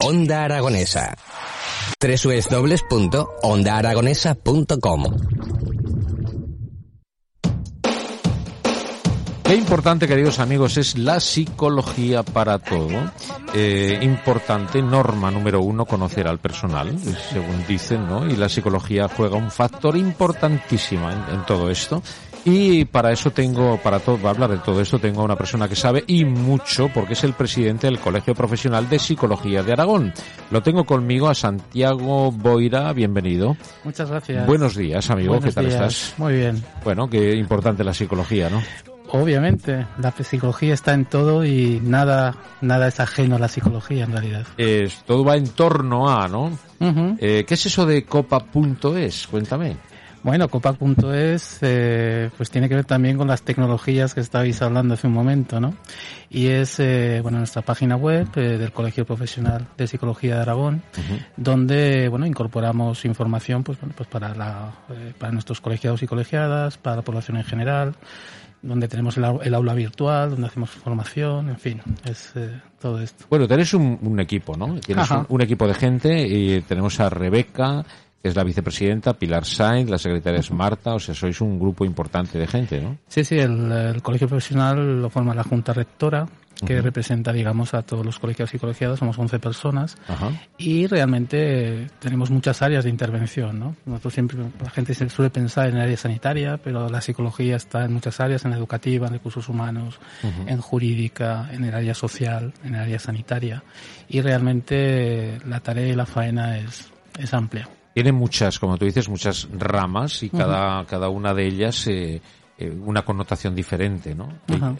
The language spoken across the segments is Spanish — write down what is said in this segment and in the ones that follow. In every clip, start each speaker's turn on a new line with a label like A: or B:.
A: Onda Aragonesa. www.ondaaragonesa.com
B: Qué importante, queridos amigos, es la psicología para todo. Eh, importante, norma número uno, conocer al personal, según dicen, ¿no? Y la psicología juega un factor importantísimo en, en todo esto. Y para eso tengo, para todo, hablar de todo esto, tengo a una persona que sabe y mucho, porque es el presidente del Colegio Profesional de Psicología de Aragón. Lo tengo conmigo a Santiago Boira, bienvenido.
C: Muchas gracias.
B: Buenos días, amigo,
C: Buenos
B: ¿qué tal
C: días.
B: estás?
C: Muy bien.
B: Bueno, qué importante la psicología, ¿no?
C: Obviamente, la psicología está en todo y nada, nada es ajeno a la psicología en realidad.
B: Es, todo va en torno a, ¿no? Eh, ¿Qué es eso de copa.es? Cuéntame.
C: Bueno, Copac.es eh, pues tiene que ver también con las tecnologías que estabais hablando hace un momento, ¿no? Y es eh, bueno nuestra página web eh, del Colegio Profesional de Psicología de Aragón, donde bueno incorporamos información pues bueno pues para la eh, para nuestros colegiados y colegiadas, para la población en general, donde tenemos el, el aula virtual, donde hacemos formación, en fin, es eh, todo esto.
B: Bueno, tenéis un, un equipo, ¿no? Tienes un, un equipo de gente y tenemos a Rebeca, es la vicepresidenta, Pilar Sainz, la secretaria es Marta, o sea, sois un grupo importante de gente, ¿no?
C: Sí, sí, el, el colegio profesional lo forma la junta rectora, que representa, digamos, a todos los colegiados y colegiadas, somos 11 personas, y realmente tenemos muchas áreas de intervención, ¿no? Nosotros siempre, la gente se suele pensar en el área sanitaria, pero la psicología está en muchas áreas, en la educativa, en recursos humanos, en jurídica, en el área social, en el área sanitaria, y realmente la tarea y la faena es, es amplia.
B: Tiene muchas, como tú dices, muchas ramas y cada, cada una de ellas eh, eh, una connotación diferente, ¿no?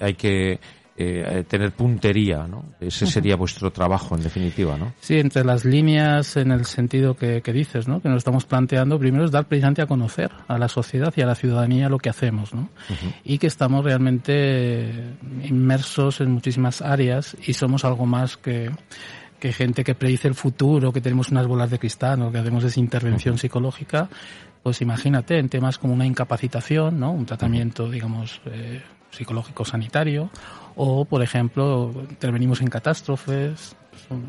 B: Hay, que eh, tener puntería, ¿no? Ese sería vuestro trabajo, en definitiva, ¿no?
C: Sí, entre las líneas en el sentido que, que dices, ¿no? Que nos estamos planteando, primero es dar precisamente a conocer a la sociedad y a la ciudadanía lo que hacemos, ¿no? Y que estamos realmente inmersos en muchísimas áreas y somos algo más que, que gente que predice el futuro, que tenemos unas bolas de cristal, o que hacemos esa intervención psicológica, pues imagínate en temas como una incapacitación, ¿no? Un tratamiento, digamos, eh, psicológico sanitario, o por ejemplo, intervenimos en catástrofes,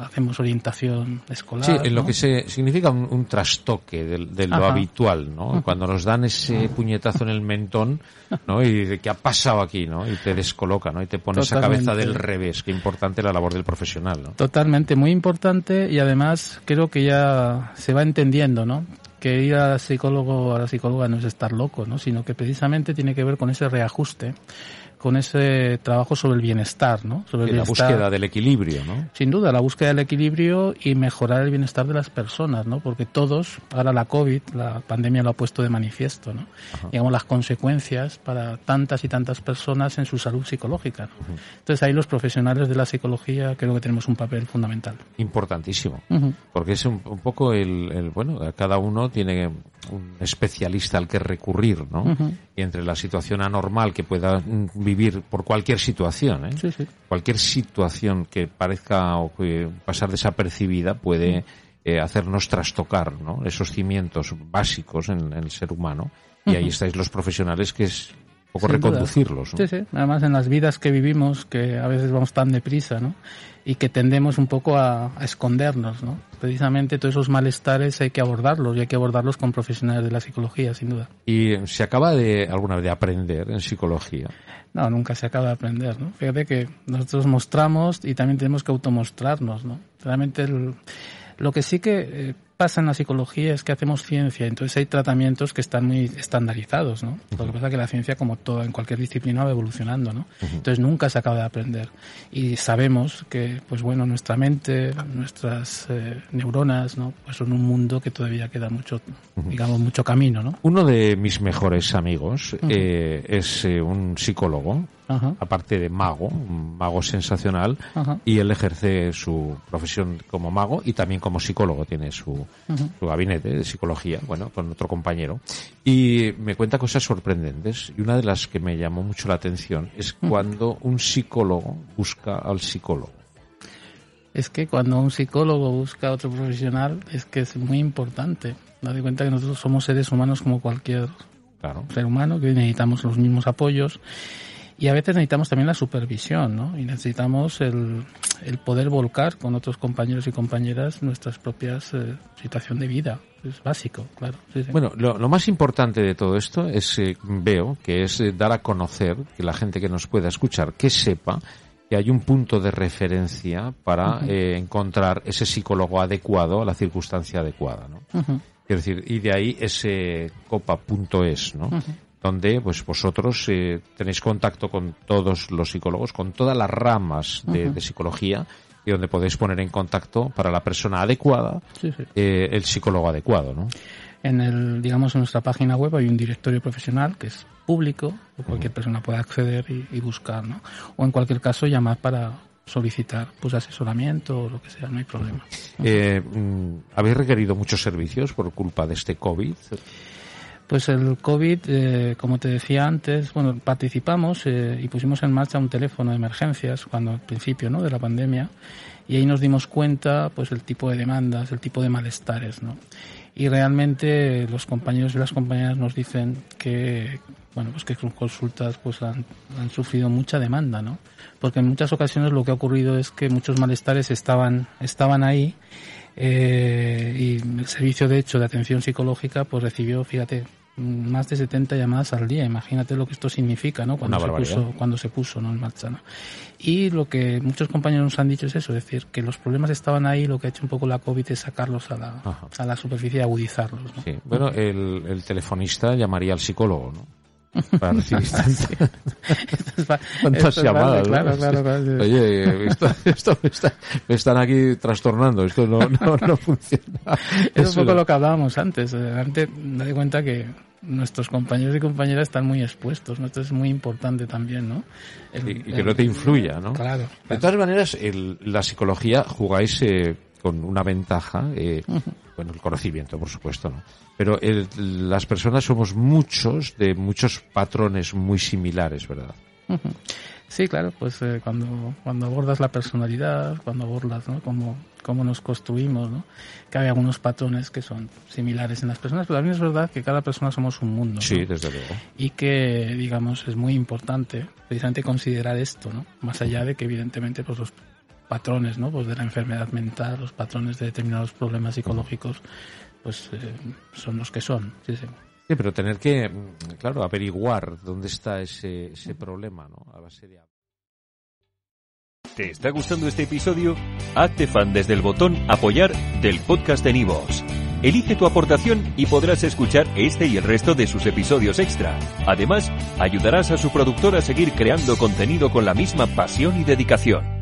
C: hacemos orientación escolar.
B: Sí, en lo que se significa un, un trastoque de, de lo
C: Ajá.
B: habitual, ¿no? Cuando nos dan ese puñetazo en el mentón, ¿no? Y de qué ha pasado aquí, ¿no? Y te descoloca, ¿no? Y te pone esa cabeza del revés. Qué importante la labor del profesional, ¿no?
C: Totalmente, muy importante y además creo que ya se va entendiendo, ¿no? Que ir al psicólogo, a la psicóloga no es estar loco, ¿no? Sino que precisamente tiene que ver con ese reajuste, con ese trabajo sobre el bienestar, ¿no? Sobre el
B: Y la
C: bienestar.
B: búsqueda del equilibrio, ¿no?
C: Sin duda, la búsqueda del equilibrio y mejorar el bienestar de las personas, ¿no? Porque todos, ahora la COVID, la pandemia lo ha puesto de manifiesto, ¿no? Digamos, las consecuencias para tantas y tantas personas en su salud psicológica. ¿no? Entonces ahí los profesionales de la psicología creo que tenemos un papel fundamental.
B: Importantísimo. Porque es un, un poco el, el- bueno, cada uno tiene un especialista al que recurrir, ¿no? Y entre la situación anormal que pueda mm, vivir por cualquier situación, ¿eh?
C: Sí, sí.
B: cualquier situación que parezca o que pasar desapercibida
C: Mm.
B: puede eh, hacernos trastocar ¿no? esos cimientos básicos en, en el ser humano y ahí estáis los profesionales que es poco
C: Sin
B: reconducirlos. ¿no?
C: Sí, sí. Además, en las vidas que vivimos, que a veces vamos tan deprisa, ¿no? Y que tendemos un poco a, a escondernos, ¿no? Precisamente todos esos malestares hay que abordarlos y hay que abordarlos con profesionales de la psicología, sin duda.
B: Y se acaba de alguna vez de aprender en psicología.
C: No, nunca se acaba de aprender, ¿no? Fíjate que nosotros mostramos y también tenemos que automostrarnos, ¿no? Realmente el- lo que sí que eh, pasa en la psicología es que hacemos ciencia, entonces hay tratamientos que están muy estandarizados, ¿no? Lo que pasa es que la ciencia, como todo en cualquier disciplina, va evolucionando, ¿no? Entonces nunca se acaba de aprender. Y sabemos que, pues bueno, nuestra mente, nuestras eh, neuronas, ¿no? Pues son un mundo que todavía queda mucho, digamos, mucho camino, ¿no?
B: Uno de mis mejores amigos eh, es eh, un psicólogo aparte de mago, un mago sensacional, y él ejerce su profesión como mago y también como psicólogo, tiene su, su, gabinete de psicología, bueno, con otro compañero, y me cuenta cosas sorprendentes, y una de las que me llamó mucho la atención es cuando un psicólogo busca al psicólogo.
C: Es que cuando un psicólogo busca a otro profesional es que es muy importante. Date cuenta que nosotros somos seres humanos como cualquier ser humano, que necesitamos los mismos apoyos y a veces necesitamos también la supervisión, ¿no? Y necesitamos el, el poder volcar con otros compañeros y compañeras nuestras propias eh, situación de vida. Es básico, claro.
B: Bueno, lo, lo, más importante de todo esto es, eh, veo, que es eh, dar a conocer, que la gente que nos pueda escuchar, que sepa que hay un punto de referencia para encontrar ese psicólogo adecuado a la circunstancia adecuada, ¿no? Es decir, y de ahí ese copa.es, ¿no? Donde pues vosotros eh, tenéis contacto con todos los psicólogos, con todas las ramas de, psicología y donde podéis poner en contacto para la persona adecuada eh, el psicólogo adecuado, ¿no?
C: En el, digamos, en nuestra página web hay un directorio profesional que es público, cualquier persona puede acceder y, buscar, ¿no? O en cualquier caso llamar para solicitar pues asesoramiento o lo que sea, no hay problema.
B: Eh, mm, ¿Habéis requerido muchos servicios por culpa de este COVID?
C: Pues el COVID, eh, como te decía antes, bueno, participamos eh, y pusimos en marcha un teléfono de emergencias cuando al principio, ¿no? De la pandemia y ahí nos dimos cuenta, pues el tipo de demandas, el tipo de malestares, ¿no? Y realmente los compañeros y las compañeras nos dicen que, bueno, pues que sus consultas pues han, han sufrido mucha demanda, ¿no? Porque en muchas ocasiones lo que ha ocurrido es que muchos malestares estaban, estaban ahí eh, y el servicio de hecho de atención psicológica pues recibió, fíjate, más de 70 llamadas al día. Imagínate lo que esto significa, ¿no? Cuando se puso, cuando se puso, ¿no? En marcha, ¿no? Y lo que muchos compañeros nos han dicho es eso, es decir, que los problemas estaban ahí, lo que ha hecho un poco la COVID es sacarlos a la, a la superficie y agudizarlos, ¿no?
B: Sí. Bueno, el, el telefonista llamaría al psicólogo, ¿no? para recibir tantas llamadas.
C: claro, claro, claro,
B: Oye, esto, esto me, está, me, están aquí trastornando, esto no, no, no funciona.
C: Es un poco lo que hablábamos antes. Eh, antes, date cuenta que nuestros compañeros y compañeras están muy expuestos, ¿no? Esto es muy importante también, ¿no?
B: y, que no te influya, ¿no?
C: Claro.
B: De todas maneras, el, la psicología jugáis eh, con una ventaja, eh, bueno, el conocimiento, por supuesto, ¿no? Pero las personas somos muchos de muchos patrones muy similares, ¿verdad?
C: Sí, claro, pues eh, cuando, cuando abordas la personalidad, cuando abordas ¿no? cómo, cómo nos construimos, ¿no? que hay algunos patrones que son similares en las personas, pero también es verdad que cada persona somos un mundo.
B: Sí, desde luego.
C: Y que, digamos, es muy importante precisamente considerar esto, ¿no? más allá de que evidentemente pues los patrones ¿no? pues de la enfermedad mental, los patrones de determinados problemas psicológicos, pues eh, son los que son. Sí, sí.
B: Sí, pero tener que, mm, claro, averiguar dónde está ese, ese problema, ¿no? A base de...
D: ¿Te está gustando este episodio? Hazte fan desde el botón apoyar del podcast de Nivos. Elige tu aportación y podrás escuchar este y el resto de sus episodios extra. Además, ayudarás a su productor a seguir creando contenido con la misma pasión y dedicación.